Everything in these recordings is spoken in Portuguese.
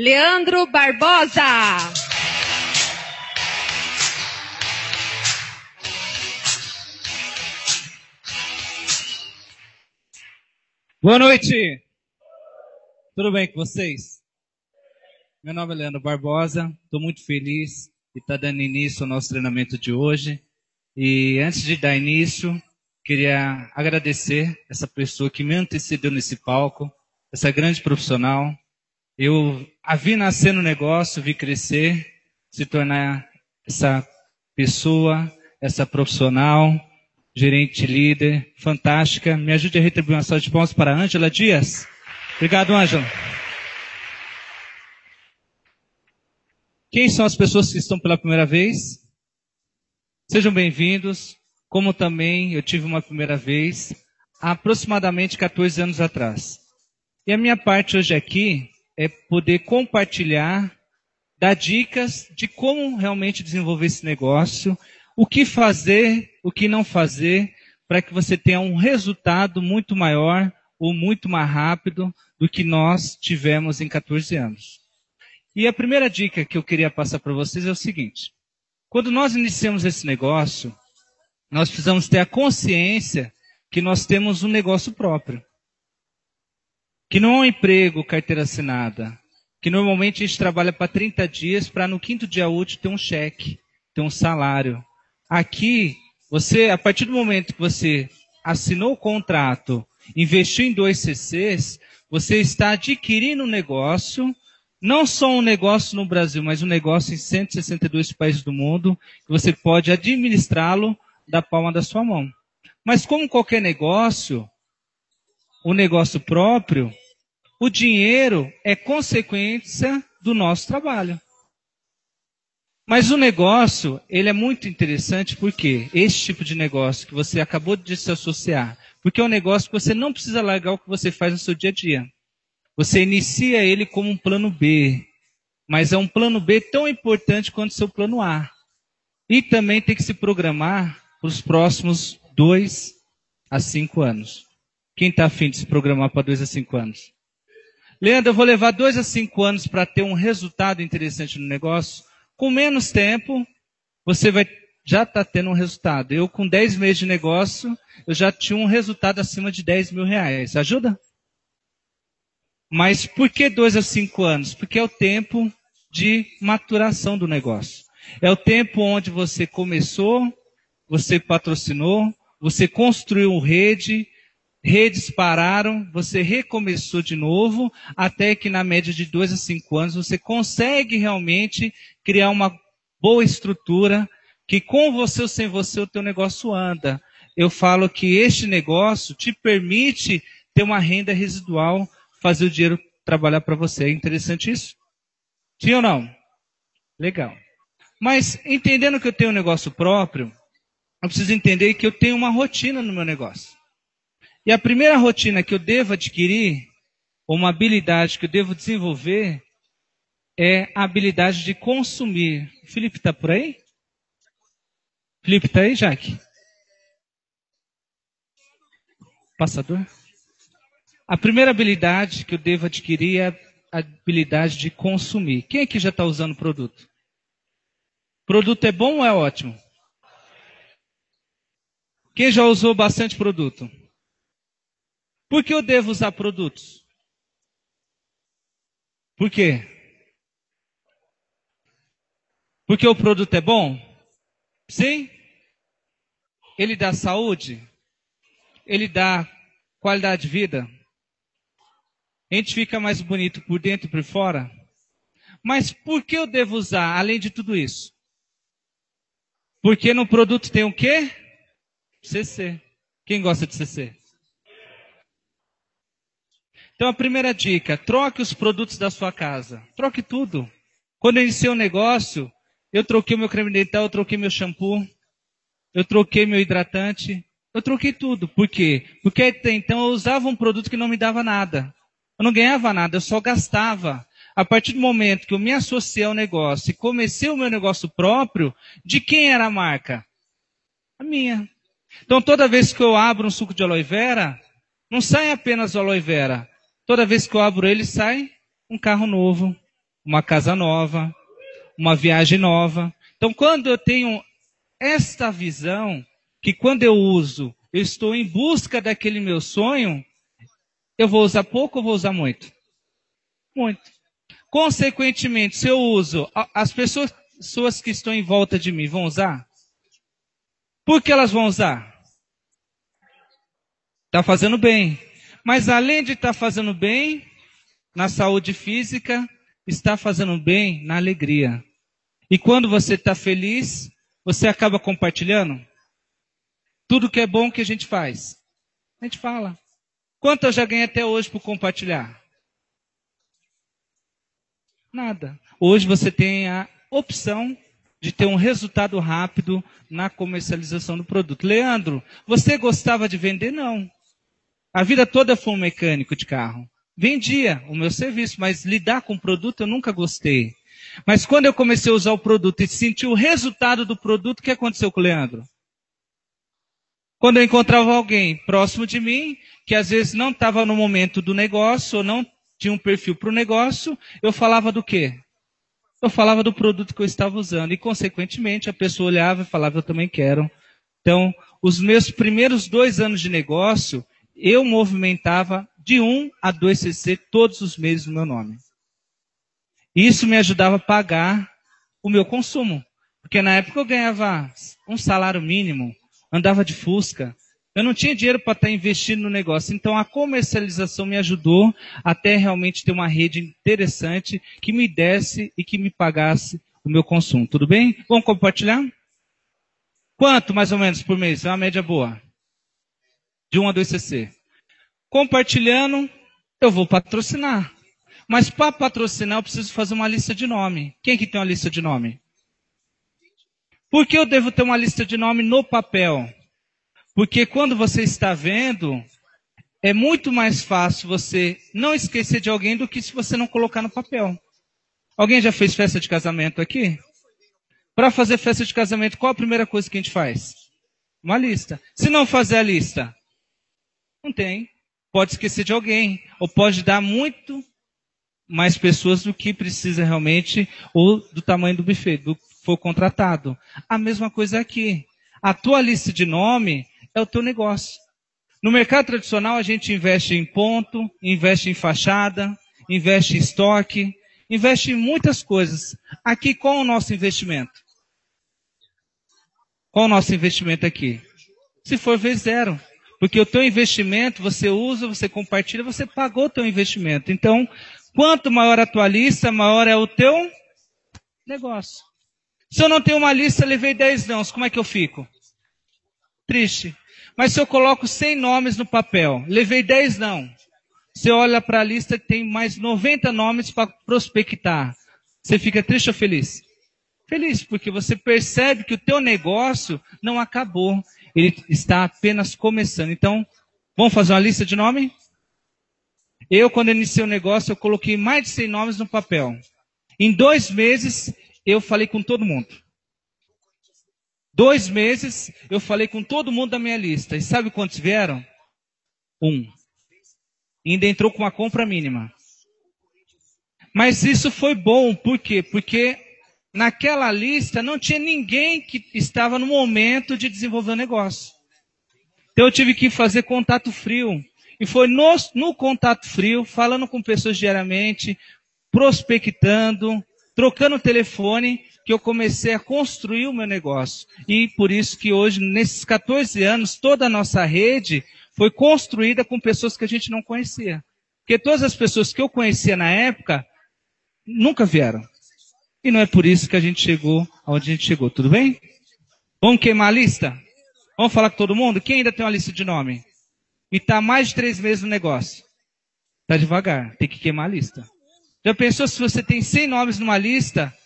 Leandro Barbosa. Boa noite. Tudo bem com vocês? Meu nome é Leandro Barbosa. Estou muito feliz de estar dando início ao nosso treinamento de hoje. E antes de dar início, queria agradecer essa pessoa que me antecedeu nesse palco, essa grande profissional. Eu a vi nascer no negócio, vi crescer, se tornar essa pessoa, essa profissional, gerente líder, fantástica. Me ajude a retribuir uma salva de palmas para Ângela Dias. Obrigado, Ângela. Quem são as pessoas que estão pela primeira vez? Sejam bem-vindos. Como também eu tive uma primeira vez, há aproximadamente 14 anos atrás. E a minha parte hoje aqui é poder compartilhar, dar dicas de como realmente desenvolver esse negócio, o que fazer, o que não fazer, para que você tenha um resultado muito maior ou muito mais rápido do que nós tivemos em 14 anos. E a primeira dica que eu queria passar para vocês é o seguinte: quando nós iniciamos esse negócio, nós precisamos ter a consciência que nós temos um negócio próprio. Que não é um emprego, carteira assinada. Que normalmente a gente trabalha para 30 dias para no quinto dia útil ter um cheque, ter um salário. Aqui, você, a partir do momento que você assinou o contrato, investiu em dois CCs, você está adquirindo um negócio, não só um negócio no Brasil, mas um negócio em 162 países do mundo, que você pode administrá-lo da palma da sua mão. Mas como qualquer negócio, o negócio próprio, o dinheiro é consequência do nosso trabalho. Mas o negócio, ele é muito interessante porque esse tipo de negócio que você acabou de se associar, porque é um negócio que você não precisa largar o que você faz no seu dia a dia. Você inicia ele como um plano B, mas é um plano B tão importante quanto seu plano A. E também tem que se programar para os próximos dois a cinco anos. Quem está afim de se programar para dois a cinco anos? Leandro, eu vou levar dois a cinco anos para ter um resultado interessante no negócio. Com menos tempo, você vai já está tendo um resultado. Eu, com 10 meses de negócio, eu já tinha um resultado acima de 10 mil reais. Ajuda? Mas por que dois a cinco anos? Porque é o tempo de maturação do negócio. É o tempo onde você começou, você patrocinou, você construiu rede, redes pararam, você recomeçou de novo, até que na média de dois a cinco anos você consegue realmente criar uma boa estrutura que com você ou sem você o teu negócio anda. Eu falo que este negócio te permite ter uma renda residual, fazer o dinheiro trabalhar para você. É interessante isso? Sim ou não? Legal. Mas entendendo que eu tenho um negócio próprio, eu preciso entender que eu tenho uma rotina no meu negócio. E a primeira rotina que eu devo adquirir, ou uma habilidade que eu devo desenvolver, é a habilidade de consumir. O Felipe está por aí? Felipe está aí, Jaque? Passador? A primeira habilidade que eu devo adquirir é a habilidade de consumir. Quem aqui já está usando o produto? Produto é bom ou é ótimo? Quem já usou bastante produto? Por que eu devo usar produtos? Por quê? Porque o produto é bom? Sim? Ele dá saúde? Ele dá qualidade de vida? A gente fica mais bonito por dentro e por fora? Mas por que eu devo usar, além de tudo isso? Porque no produto tem o quê? CC. Quem gosta de CC? Então a primeira dica, troque os produtos da sua casa. Troque tudo. Quando eu iniciei o um negócio, eu troquei meu creme dental, eu troquei meu shampoo, eu troquei meu hidratante, eu troquei tudo. Por quê? Porque até então eu usava um produto que não me dava nada. Eu não ganhava nada, eu só gastava. A partir do momento que eu me associei ao negócio e comecei o meu negócio próprio, de quem era a marca? A minha. Então, toda vez que eu abro um suco de aloe vera, não sai apenas o aloe vera. Toda vez que eu abro ele, sai um carro novo, uma casa nova, uma viagem nova. Então, quando eu tenho esta visão, que quando eu uso, eu estou em busca daquele meu sonho, eu vou usar pouco ou vou usar muito? Muito. Consequentemente, se eu uso, as pessoas, pessoas que estão em volta de mim vão usar? Por que elas vão usar? Está fazendo bem. Mas além de estar tá fazendo bem na saúde física, está fazendo bem na alegria. E quando você está feliz, você acaba compartilhando tudo que é bom que a gente faz. A gente fala. Quanto eu já ganhei até hoje por compartilhar? Nada. Hoje você tem a opção de ter um resultado rápido na comercialização do produto. Leandro, você gostava de vender? Não. A vida toda foi um mecânico de carro. Vendia o meu serviço, mas lidar com produto eu nunca gostei. Mas quando eu comecei a usar o produto e senti o resultado do produto, o que aconteceu com o Leandro? Quando eu encontrava alguém próximo de mim, que às vezes não estava no momento do negócio, ou não tinha um perfil para o negócio, eu falava do quê? Eu falava do produto que eu estava usando. E, consequentemente, a pessoa olhava e falava, eu também quero. Então, os meus primeiros dois anos de negócio, eu movimentava de 1 a 2 CC todos os meses no meu nome. Isso me ajudava a pagar o meu consumo. Porque na época eu ganhava um salário mínimo, andava de Fusca. Eu não tinha dinheiro para estar investindo no negócio. Então a comercialização me ajudou até realmente ter uma rede interessante que me desse e que me pagasse o meu consumo. Tudo bem? Vamos compartilhar? Quanto mais ou menos por mês? É uma média boa. De 1 a 2 CC. Compartilhando, eu vou patrocinar. Mas para patrocinar, eu preciso fazer uma lista de nome. Quem que tem uma lista de nome? Por que eu devo ter uma lista de nome no papel? Porque quando você está vendo, é muito mais fácil você não esquecer de alguém do que se você não colocar no papel. Alguém já fez festa de casamento aqui? Para fazer festa de casamento, qual a primeira coisa que a gente faz? Uma lista. Se não fazer a lista, não tem. Pode esquecer de alguém, ou pode dar muito mais pessoas do que precisa realmente, ou do tamanho do buffet, do for contratado. A mesma coisa aqui. A tua lista de nome é o teu negócio. No mercado tradicional, a gente investe em ponto, investe em fachada, investe em estoque, investe em muitas coisas. Aqui, qual é o nosso investimento? Qual é o nosso investimento aqui? Se for vezes zero. Porque o teu investimento, você usa, você compartilha, você pagou o teu investimento. Então, quanto maior a tua lista, maior é o teu negócio. Se eu não tenho uma lista, levei 10 nãos, como é que eu fico? Triste. Mas se eu coloco 100 nomes no papel, levei 10 não. Você olha para a lista que tem mais 90 nomes para prospectar. Você fica triste ou feliz? Feliz, porque você percebe que o teu negócio não acabou. Ele está apenas começando. Então, vamos fazer uma lista de nome? Eu, quando iniciei o negócio, eu coloquei mais de 100 nomes no papel. Em dois meses, eu falei com todo mundo. Dois meses, eu falei com todo mundo da minha lista. E sabe quantos vieram? Um. E ainda entrou com uma compra mínima. Mas isso foi bom, por quê? Porque naquela lista não tinha ninguém que estava no momento de desenvolver o negócio. Então eu tive que fazer contato frio. E foi no, no contato frio, falando com pessoas diariamente, prospectando, trocando o telefone, que eu comecei a construir o meu negócio. E por isso que hoje, nesses 14 anos, toda a nossa rede foi construída com pessoas que a gente não conhecia. Porque todas as pessoas que eu conhecia na época nunca vieram. E não é por isso que a gente chegou aonde a gente chegou, tudo bem? Vamos queimar a lista? Vamos falar com todo mundo? Quem ainda tem uma lista de nome? E está mais de três meses no negócio? Está devagar, tem que queimar a lista. Já pensou se você tem 100 nomes numa lista?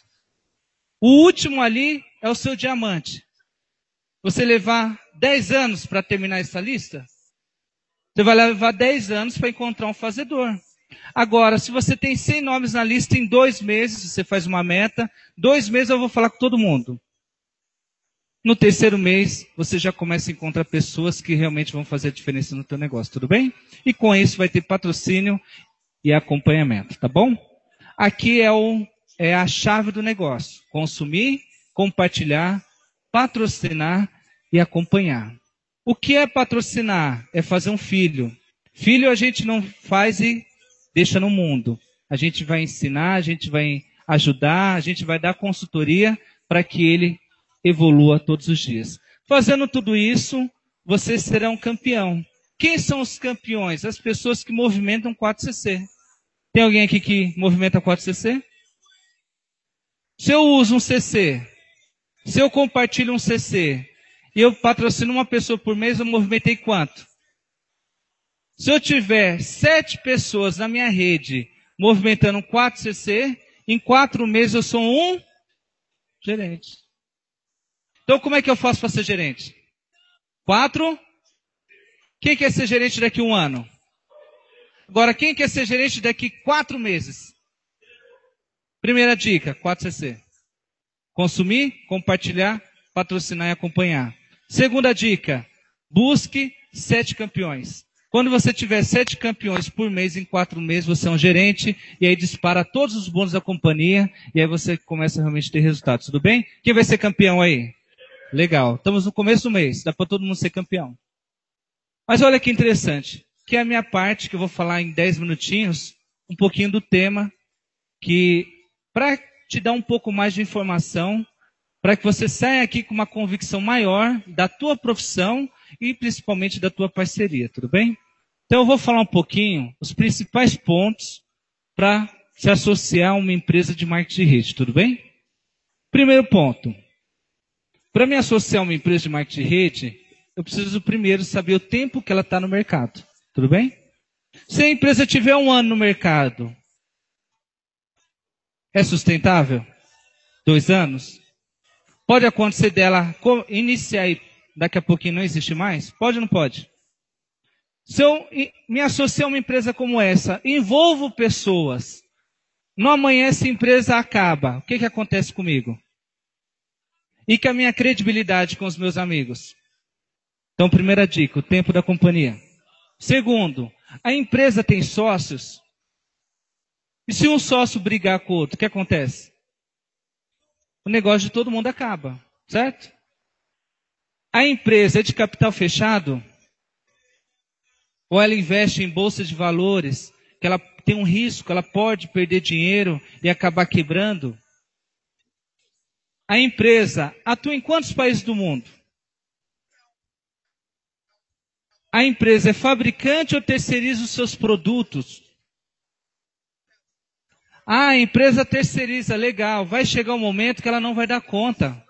O último ali é o seu diamante. Você levar 10 anos para terminar essa lista? Você vai levar 10 anos para encontrar um fazedor. Agora, se você tem 100 nomes na lista em dois meses, você faz uma meta, dois meses eu vou falar com todo mundo. No terceiro mês, você já começa a encontrar pessoas que realmente vão fazer a diferença no teu negócio, tudo bem? E com isso vai ter patrocínio e acompanhamento, tá bom? Aqui é o é a chave do negócio: consumir, compartilhar, patrocinar e acompanhar. O que é patrocinar? É fazer um filho. Filho a gente não faz e deixa no mundo. A gente vai ensinar, a gente vai ajudar, a gente vai dar consultoria para que ele evolua todos os dias. Fazendo tudo isso, você será um campeão. Quem são os campeões? As pessoas que movimentam 4CC. Tem alguém aqui que movimenta 4CC? Se eu uso um CC, se eu compartilho um CC e eu patrocino uma pessoa por mês, eu movimentei quanto? Se eu tiver sete pessoas na minha rede movimentando 4CC, em quatro meses eu sou um gerente. Então como é que eu faço para ser gerente? Quatro. Quem quer ser gerente daqui a um ano? Agora, quem quer ser gerente daqui a quatro meses? Primeira dica, 4CC. Consumir, compartilhar, patrocinar e acompanhar. Segunda dica, busque sete campeões. Quando você tiver sete campeões por mês, em quatro meses, você é um gerente, e aí dispara todos os bônus da companhia, e aí você começa a realmente ter resultados. Tudo bem? Quem vai ser campeão aí? Legal. Estamos no começo do mês, dá para todo mundo ser campeão. Mas olha que interessante, que é a minha parte, que eu vou falar em dez minutinhos, um pouquinho do tema, que para te dar um pouco mais de informação, para que você saia aqui com uma convicção maior da tua profissão e principalmente da tua parceria, tudo bem? Então eu vou falar um pouquinho os principais pontos para se associar a uma empresa de marketing de rede, tudo bem? Primeiro ponto. Para me associar a uma empresa de marketing de rede, eu preciso primeiro saber o tempo que ela está no mercado. Tudo bem? Se a empresa tiver um ano no mercado, é sustentável? Dois anos? Pode acontecer dela iniciar e daqui a pouquinho não existe mais? Pode ou não pode? Se eu me associar a uma empresa como essa, envolvo pessoas, no amanhã essa empresa acaba, o que, que acontece comigo? E com a minha credibilidade com os meus amigos? Então, primeira dica, o tempo da companhia. Segundo, a empresa tem sócios. E se um sócio brigar com o outro, o que acontece? O negócio de todo mundo acaba, certo? A empresa é de capital fechado? Ou ela investe em bolsa de valores, que ela tem um risco, ela pode perder dinheiro e acabar quebrando? A empresa atua em quantos países do mundo? A empresa é fabricante ou terceiriza os seus produtos? Ah, a empresa terceiriza, legal. Vai chegar um momento que ela não vai dar conta.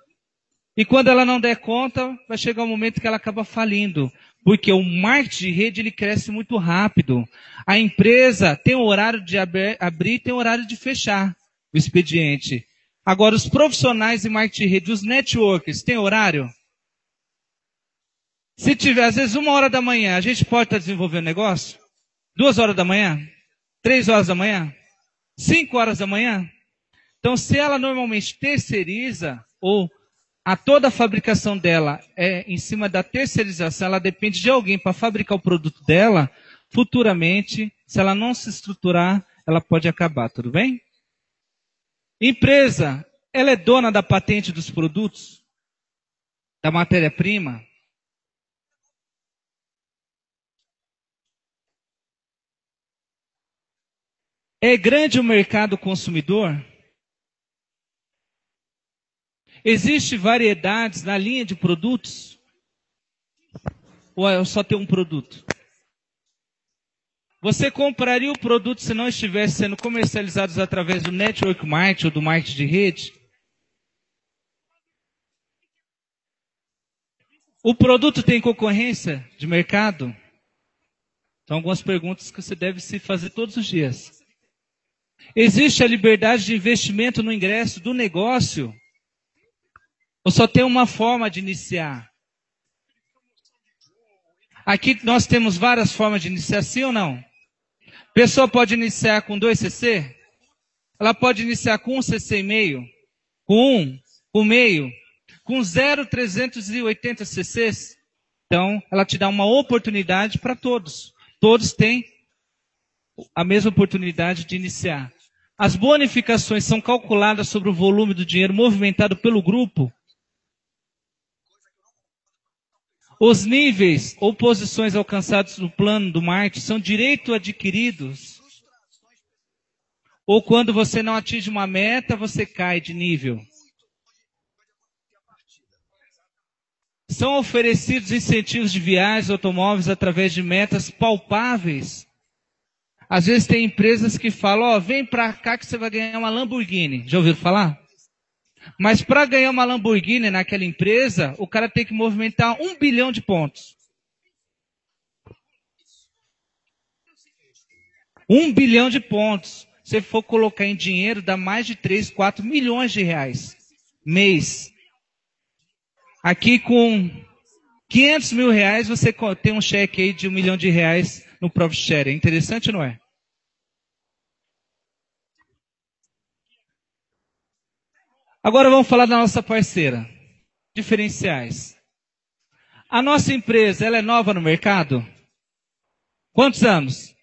E quando ela não der conta, vai chegar um momento que ela acaba falindo. Porque o marketing de rede ele cresce muito rápido. A empresa tem horário de abrir e tem horário de fechar o expediente. Agora, os profissionais de marketing de rede, os networkers, têm horário? Se tiver, às vezes, uma hora da manhã, a gente pode estar desenvolvendo negócio? Duas horas da manhã? Três horas da manhã? Cinco horas da manhã? Então, se ela normalmente terceiriza ou a toda a fabricação dela é em cima da terceirização, ela depende de alguém para fabricar o produto dela, futuramente, se ela não se estruturar, ela pode acabar, tudo bem? Empresa, ela é dona da patente dos produtos? Da matéria-prima? É grande o mercado consumidor? Existe variedades na linha de produtos? Ou é só ter um produto? Você compraria o produto se não estivesse sendo comercializados através do network marketing ou do marketing de rede? O produto tem concorrência de mercado? São algumas perguntas que você deve se fazer todos os dias. Existe a liberdade de investimento no ingresso do negócio? Ou só tem uma forma de iniciar? Aqui nós temos várias formas de iniciar, sim ou não? Pessoa pode iniciar com 2 CC? Ela pode iniciar com 1 CC e meio? Com 1? Com meio? Com 0,380 CCs? Então, ela te dá uma oportunidade para todos. Todos têm a mesma oportunidade de iniciar. As bonificações são calculadas sobre o volume do dinheiro movimentado pelo grupo. Os níveis ou posições alcançados no plano do marketing são direito adquiridos. Ou quando você não atinge uma meta, você cai de nível. São oferecidos incentivos de viagens automóveis através de metas palpáveis. Às vezes tem empresas que falam, ó, oh, vem para cá que você vai ganhar uma Lamborghini. Já ouviram falar? Mas para ganhar uma Lamborghini naquela empresa, o cara tem que movimentar um bilhão de pontos. Um bilhão de pontos. Se for colocar em dinheiro, dá mais de 3, 4 milhões de reais. Mês. Aqui com 500 mil reais, você tem um cheque aí de um milhão de reais no Profit Share. É interessante, não é? Agora vamos falar da nossa parceira. Diferenciais. A nossa empresa, ela é nova no mercado? Quantos anos?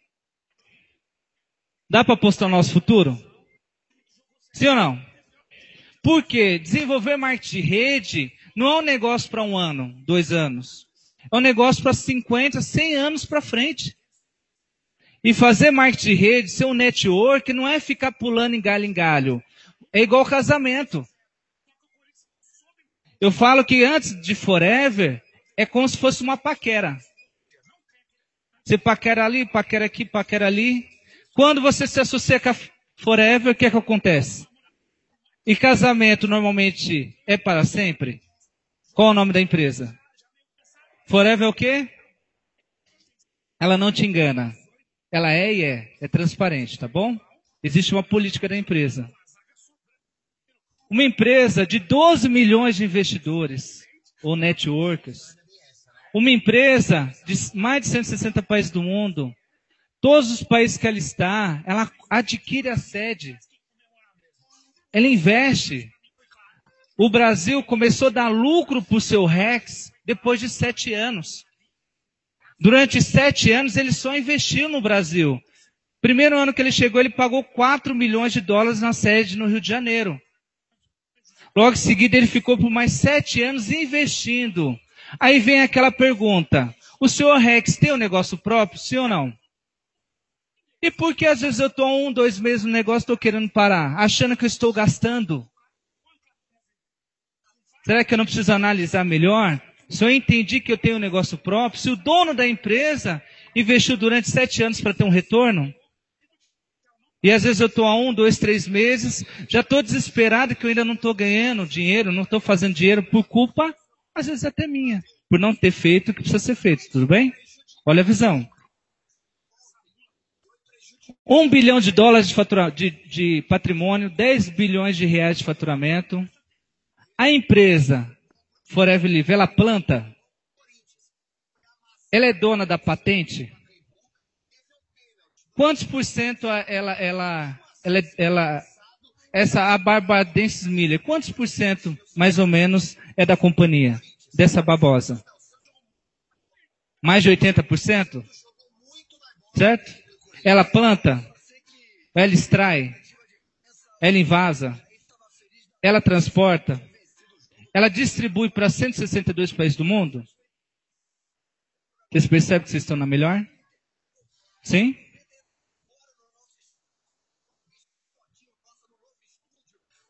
Dá para apostar no nosso futuro? Sim ou não? Porque desenvolver marketing de rede não é um negócio para um ano, dois anos. É um negócio para 50, 100 anos para frente. E fazer marketing de rede, ser um network, não é ficar pulando em galho em galho. É igual casamento. Eu falo que antes de forever, é como se fosse uma paquera. Você paquera ali, paquera aqui, paquera ali. Quando você se associa com a forever, o que é que acontece? E casamento normalmente é para sempre? Qual o nome da empresa? Forever é o quê? Ela não te engana. Ela é e é. É transparente, tá bom? Existe uma política da empresa. Uma empresa de 12 milhões de investidores, ou networkers. Uma empresa de mais de 160 países do mundo. Todos os países que ela está, ela adquire a sede. Ela investe. O Brasil começou a dar lucro para o seu Rex depois de sete anos. Durante sete anos ele só investiu no Brasil. Primeiro ano que ele chegou, ele pagou 4 milhões de dólares na sede no Rio de Janeiro. Logo em seguida, ele ficou por mais sete anos investindo. Aí vem aquela pergunta: o senhor Rex tem um negócio próprio, sim ou não? E por que às vezes eu estou um, dois meses no negócio, estou querendo parar, achando que eu estou gastando? Será que eu não preciso analisar melhor? Se eu entendi que eu tenho um negócio próprio, se o dono da empresa investiu durante sete anos para ter um retorno, e às vezes eu estou há um, dois, três meses, já estou desesperado que eu ainda não estou ganhando dinheiro, não estou fazendo dinheiro por culpa, às vezes até minha, por não ter feito o que precisa ser feito, tudo bem? Olha a visão. Um bilhão de dólares de, fatura, de, de patrimônio, 10 bilhões de reais de faturamento, a empresa Forever Live, ela planta? Ela é dona da patente? Quantos por cento ela, ela, ela, ela essa a Barbadenses Miller, quantos por cento, mais ou menos, é da companhia, dessa babosa? Mais de 80%? Certo? Ela planta, ela extrai, ela invasa, ela transporta, ela distribui para 162 países do mundo? Vocês percebem que vocês estão na melhor? Sim?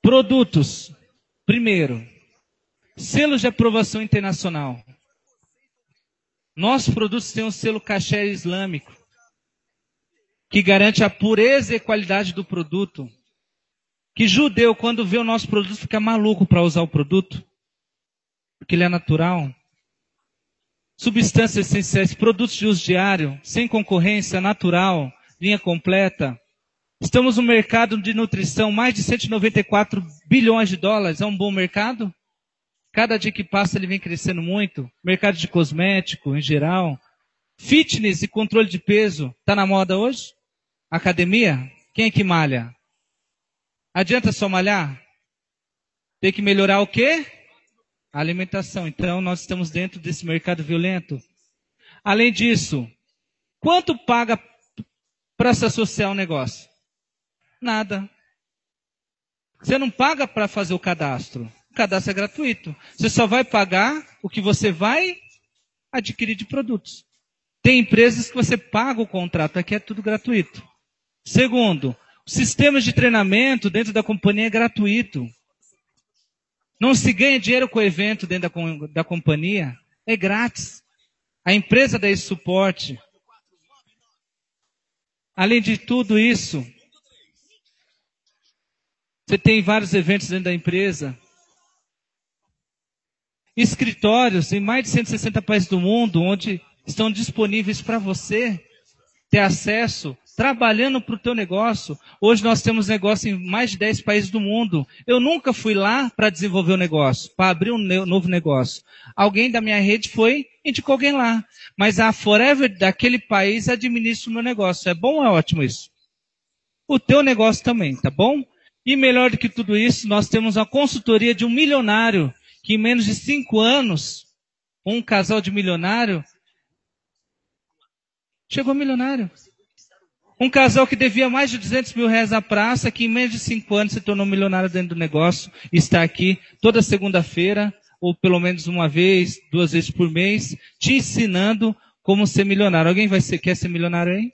Produtos. Primeiro, selos de aprovação internacional. Nossos produtos têm um selo caché islâmico, que garante a pureza e qualidade do produto. Que judeu, quando vê o nosso produto, fica maluco para usar o produto porque ele é natural. Substâncias essenciais, produtos de uso diário, sem concorrência, natural, linha completa. Estamos no mercado de nutrição, mais de 194 bilhões de dólares. É um bom mercado? Cada dia que passa ele vem crescendo muito. Mercado de cosmético em geral. Fitness e controle de peso. Está na moda hoje? Academia? Quem é que malha? Adianta só malhar? Tem que melhorar o quê? A alimentação. Então, nós estamos dentro desse mercado violento. Além disso, quanto paga para se associar ao negócio? Nada. Você não paga para fazer o cadastro. O cadastro é gratuito. Você só vai pagar o que você vai adquirir de produtos. Tem empresas que você paga o contrato, aqui é tudo gratuito. Segundo, o sistema de treinamento dentro da companhia é gratuito. Não se ganha dinheiro com o evento dentro da, da companhia, é grátis. A empresa dá esse suporte. Além de tudo isso, você tem vários eventos dentro da empresa. Escritórios em mais de 160 países do mundo, onde estão disponíveis para você ter acesso trabalhando para o teu negócio. Hoje nós temos negócio em mais de 10 países do mundo. Eu nunca fui lá para desenvolver o um negócio, para abrir um novo negócio. Alguém da minha rede foi, indicou alguém lá. Mas a Forever daquele país administra o meu negócio. É bom ou é ótimo isso? O teu negócio também, tá bom? E melhor do que tudo isso, nós temos a consultoria de um milionário que em menos de cinco anos, um casal de milionário chegou milionário. Um casal que devia mais de 200 mil reais à praça, que em menos de cinco anos se tornou milionário dentro do negócio, está aqui toda segunda-feira, ou pelo menos uma vez, duas vezes por mês, te ensinando como ser milionário. Alguém vai ser, quer ser milionário aí?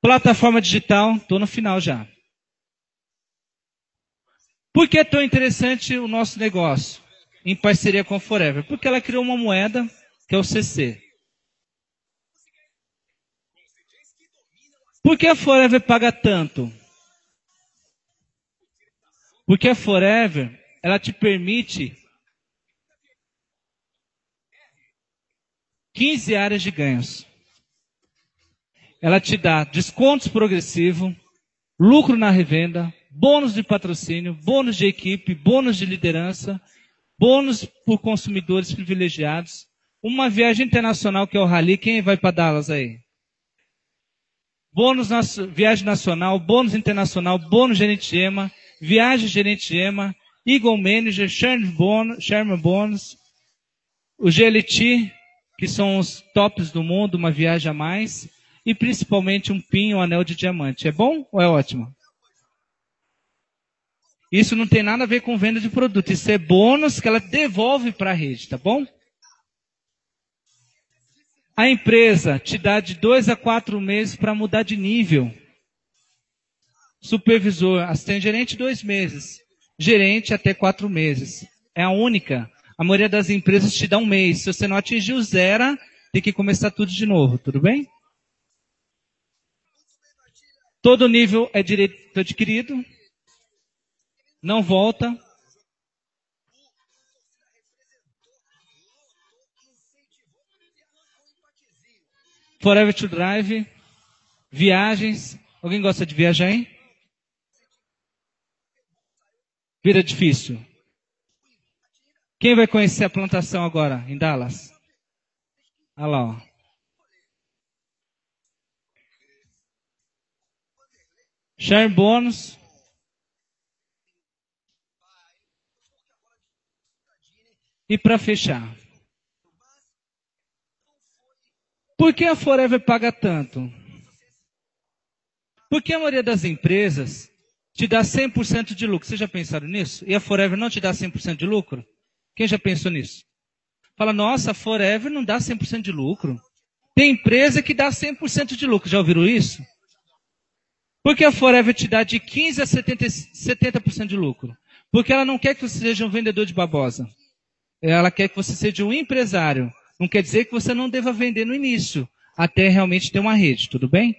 Plataforma digital, estou no final já. Por que é tão interessante o nosso negócio em parceria com a Forever? Porque ela criou uma moeda que é o CC. Por que a Forever paga tanto? Porque a Forever, ela te permite 15 áreas de ganhos. Ela te dá descontos progressivos, lucro na revenda, bônus de patrocínio, bônus de equipe, bônus de liderança, bônus por consumidores privilegiados, uma viagem internacional que é o Rally. Quem vai para Dallas aí? bônus viagem nacional, bônus internacional, bônus gerente EMA, viagem gerente EMA, Eagle Manager, Sherman bônus, Sherman bônus, o GLT, que são os tops do mundo, uma viagem a mais, e principalmente um PIN, um anel de diamante. É bom ou é ótimo? Isso não tem nada a ver com venda de produto, isso é bônus que ela devolve para a rede, tá bom? A empresa te dá de dois a quatro meses para mudar de nível. Supervisor, assistente gerente, dois meses. Gerente, até quatro meses. É a única. A maioria das empresas te dá um mês. Se você não atingiu zero, tem que começar tudo de novo. Tudo bem? Todo nível é direito adquirido. Não volta. Forever to Drive, viagens. Alguém gosta de viajar, hein? Vida difícil. Quem vai conhecer a plantação agora, em Dallas? Olha lá, ó. Share bônus. E para fechar, Por que a Forever paga tanto? Porque a maioria das empresas te dá 100% de lucro. Vocês já pensaram nisso? E a Forever não te dá 100% de lucro? Quem já pensou nisso? Fala, nossa, a Forever não dá 100% de lucro. Tem empresa que dá 100% de lucro. Já ouviram isso? Porque a Forever te dá de 15% a 70%, 70 de lucro. Porque ela não quer que você seja um vendedor de babosa. Ela quer que você seja um empresário não quer dizer que você não deva vender no início, até realmente ter uma rede, tudo bem?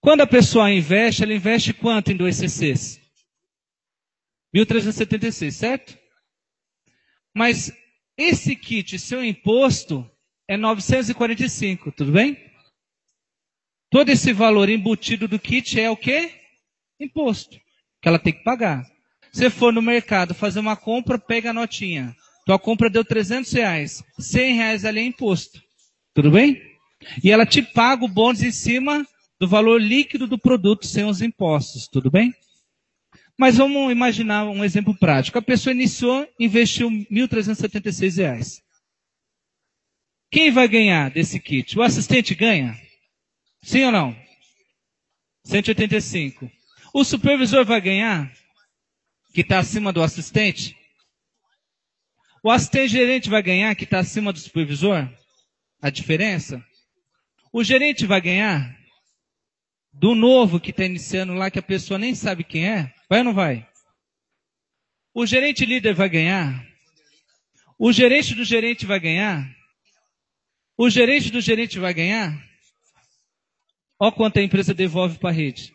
Quando a pessoa investe, ela investe quanto em dois CCs? 1.376, certo? Mas esse kit, seu imposto, é 945, tudo bem? Todo esse valor embutido do kit é o quê? Imposto, que ela tem que pagar. Se for no mercado fazer uma compra, pega a notinha. Tua compra deu 300 reais. 100 reais ali é imposto. Tudo bem? E ela te paga o bônus em cima do valor líquido do produto sem os impostos. Tudo bem? Mas vamos imaginar um exemplo prático. A pessoa iniciou, investiu 1.376 reais. Quem vai ganhar desse kit? O assistente ganha? Sim ou não? 185. O supervisor vai ganhar, que está acima do assistente? O assistente gerente vai ganhar, que está acima do supervisor? A diferença? O gerente vai ganhar do novo que está iniciando lá, que a pessoa nem sabe quem é? Vai ou não vai? O gerente líder vai ganhar? O gerente do gerente vai ganhar? O gerente do gerente vai ganhar? Olha quanto a empresa devolve para a rede.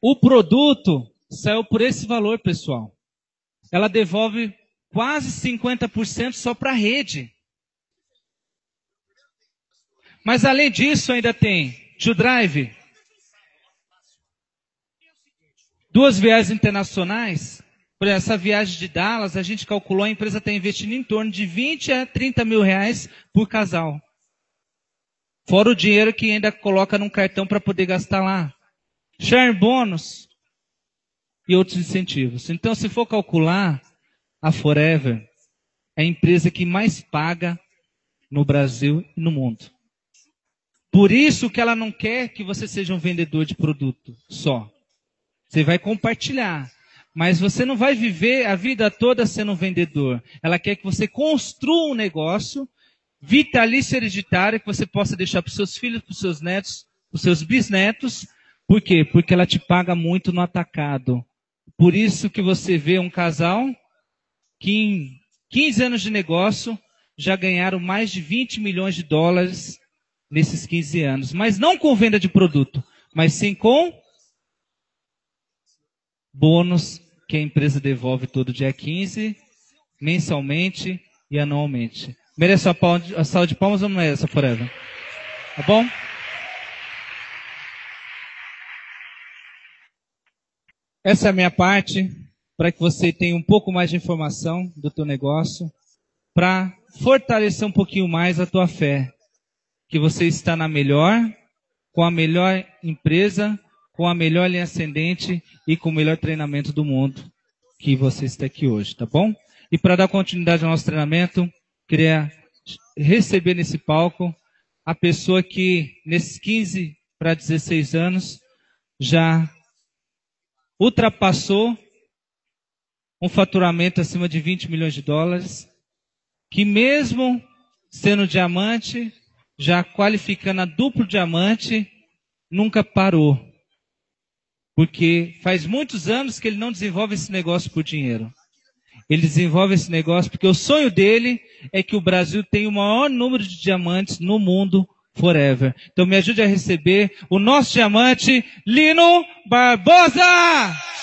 O produto saiu por esse valor, pessoal. Ela devolve quase 50% só para a rede. Mas além disso, ainda tem to drive, duas viagens internacionais. Por essa viagem de Dallas, a gente calculou, a empresa está investindo em torno de 20 a 30 mil reais por casal. Fora o dinheiro que ainda coloca num cartão para poder gastar lá. Share bônus e outros incentivos. Então, se for calcular, a Forever é a empresa que mais paga no Brasil e no mundo. Por isso que ela não quer que você seja um vendedor de produto só. Você vai compartilhar. Mas você não vai viver a vida toda sendo um vendedor. Ela quer que você construa um negócio vitalício hereditário que você possa deixar para os seus filhos, para os seus netos, para os seus bisnetos. Por quê? Porque ela te paga muito no atacado. Por isso que você vê um casal que em 15 anos de negócio já ganharam mais de 20 milhões de dólares nesses 15 anos. Mas não com venda de produto, mas sim com bônus que a empresa devolve todo dia 15, mensalmente e anualmente. Merece a, salva de palmas ou não merece, Forever? Tá bom? Essa é a minha parte para que você tenha um pouco mais de informação do teu negócio, para fortalecer um pouquinho mais a tua fé, que você está na melhor, com a melhor empresa, com a melhor linha ascendente e com o melhor treinamento do mundo que você está aqui hoje, tá bom? E para dar continuidade ao nosso treinamento, queria receber nesse palco a pessoa que nesses 15 para 16 anos já ultrapassou um faturamento acima de 20 milhões de dólares, que mesmo sendo diamante, já qualificando a duplo diamante, nunca parou. Porque faz muitos anos que ele não desenvolve esse negócio por dinheiro. Ele desenvolve esse negócio porque o sonho dele é que o Brasil tenha o maior número de diamantes no mundo forever. Então me ajude a receber o nosso diamante, Lino Barbosa!